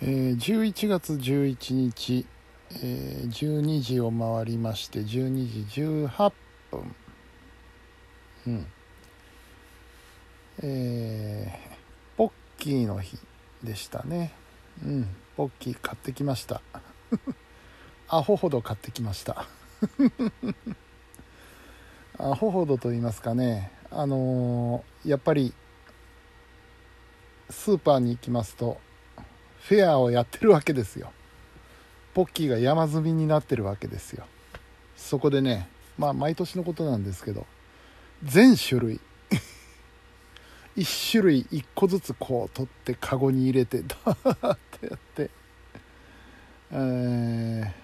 えー、11月11日、えー、12時を回りまして12時18分。うん。えー、ポッキーの日でしたね。うん。ポッキー買ってきました。アホほど買ってきました。アホほどと言いますかね。あのー、やっぱりスーパーに行きますとフェアをやってるわけですよ。ポッキーが山積みになってるわけですよ。そこでねまあ毎年のことなんですけど全種類 1種類1個ずつこう取ってカゴに入れてダーってやって、え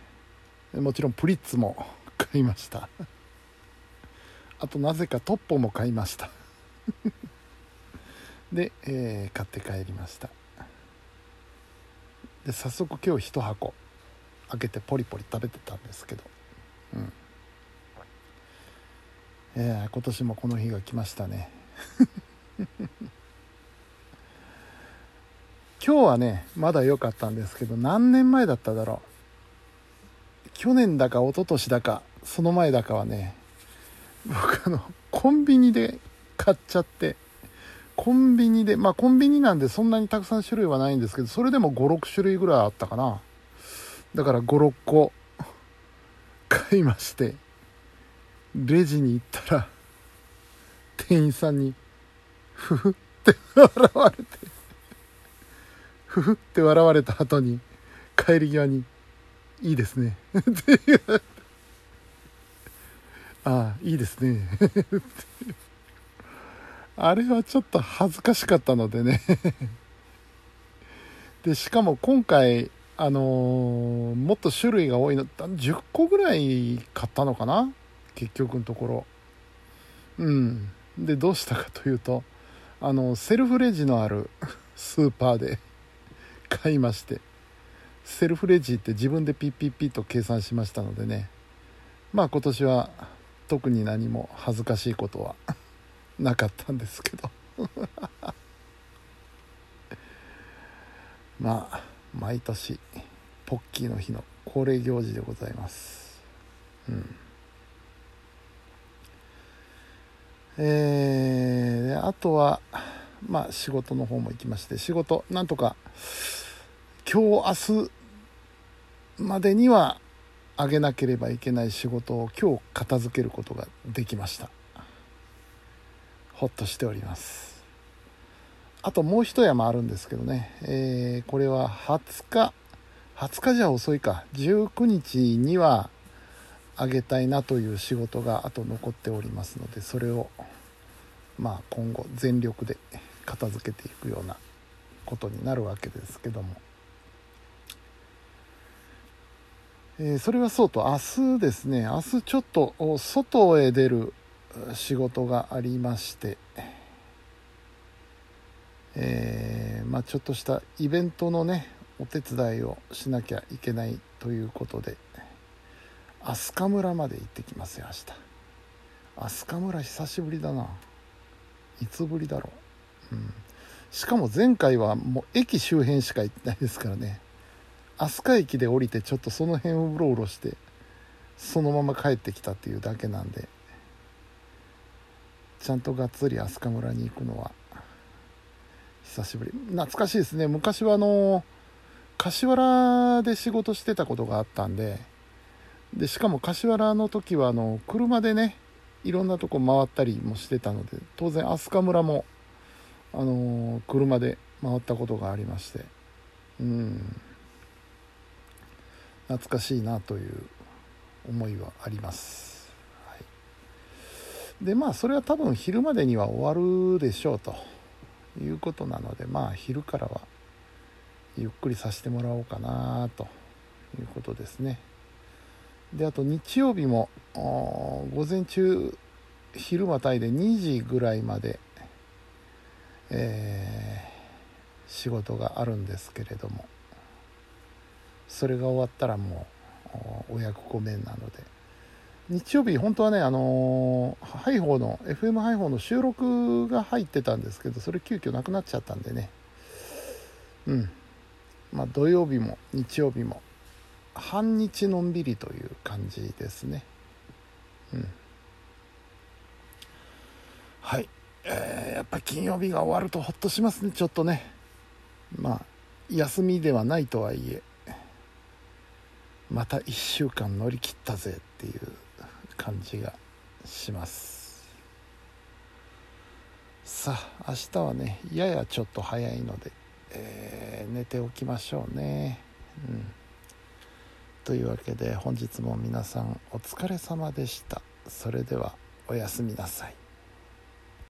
ー、もちろんプリッツも買いました。あとなぜかトッポも買いました。で、えー、買って帰りました。で早速今日1箱。開けてポリポリ食べてたんですけど。うん。えー、今年もこの日が来ましたね。今日はねまだ良かったんですけど何年前だっただろう。去年だか一昨年だかその前だかはね僕あのコンビニで買っちゃって。コンビニでまあコンビニなんでそんなにたくさん種類はないんですけどそれでも56種類ぐらいあったかな。だから56個買いましてレジに行ったら店員さんにふふって笑われてふふって笑われた後に帰り際に「いいですね」って言われて「ああいいですね」あれはちょっと恥ずかしかったのでね。でしかも今回あのー、もっと種類が多いの10個ぐらい買ったのかな？結局のところ。うん。でどうしたかというとあのセルフレジのある スーパーで 買いましてセルフレジって自分でピッピッピッと計算しましたのでね。まあ今年は特に何も恥ずかしいことはなかったんですけど。まあ毎年ポッキーの日の恒例行事でございます。うん。えー、あとはまあ仕事の方も行きまして仕事なんとか今日明日までにはあげなければいけない仕事を今日片付けることができました。ほっとしております。あともう一山あるんですけどね、えー、これは20日。20日じゃ遅いか。19日にはあげたいなという仕事があと残っておりますのでそれをまあ今後全力で片付けていくようなことになるわけですけども、えー、それはそうと明日ですね。明日ちょっと外へ出る仕事がありまして、えー、まあ、ちょっとしたイベントのねお手伝いをしなきゃいけないということで飛鳥村まで行ってきますよ明日。飛鳥村久しぶりだな。いつぶりだろう、うん、しかも前回はもう駅周辺しか行ってないですからね。飛鳥駅で降りてちょっとその辺をうろうろしてそのまま帰ってきたっていうだけなんで。ちゃんとがっつり飛鳥村に行くのは。久しぶり。懐かしいですね。昔はあの柏原で仕事してたことがあったんで。でしかも柏原の時はあの車でねいろんなとこ回ったりもしてたので当然飛鳥村も、あの車で回ったことがありまして。うん。懐かしいなという思いはあります、でまあそれは多分昼までには終わるでしょうと。いうことなのでまあ昼からはゆっくりさせてもらおうかなということですね。であと日曜日も午前中昼またいで2時ぐらいまで、えー、仕事があるんですけれどもそれが終わったらもうお役御免なので日曜日本当はねあのー、ハイホーの FM ハイホーの収録が入ってたんですけどそれ急遽なくなっちゃったんでね。うん。まあ、土曜日も日曜日も半日のんびりという感じですね。うん。はい、えー、やっぱ金曜日が終わるとほっとしますねちょっとね。まあ休みではないとはいえ。また1週間乗り切ったぜっていう。感じがします。さあ明日はねややちょっと早いので、えー、寝ておきましょうね。うん。というわけで本日も皆さんお疲れ様でした。それではおやすみなさい。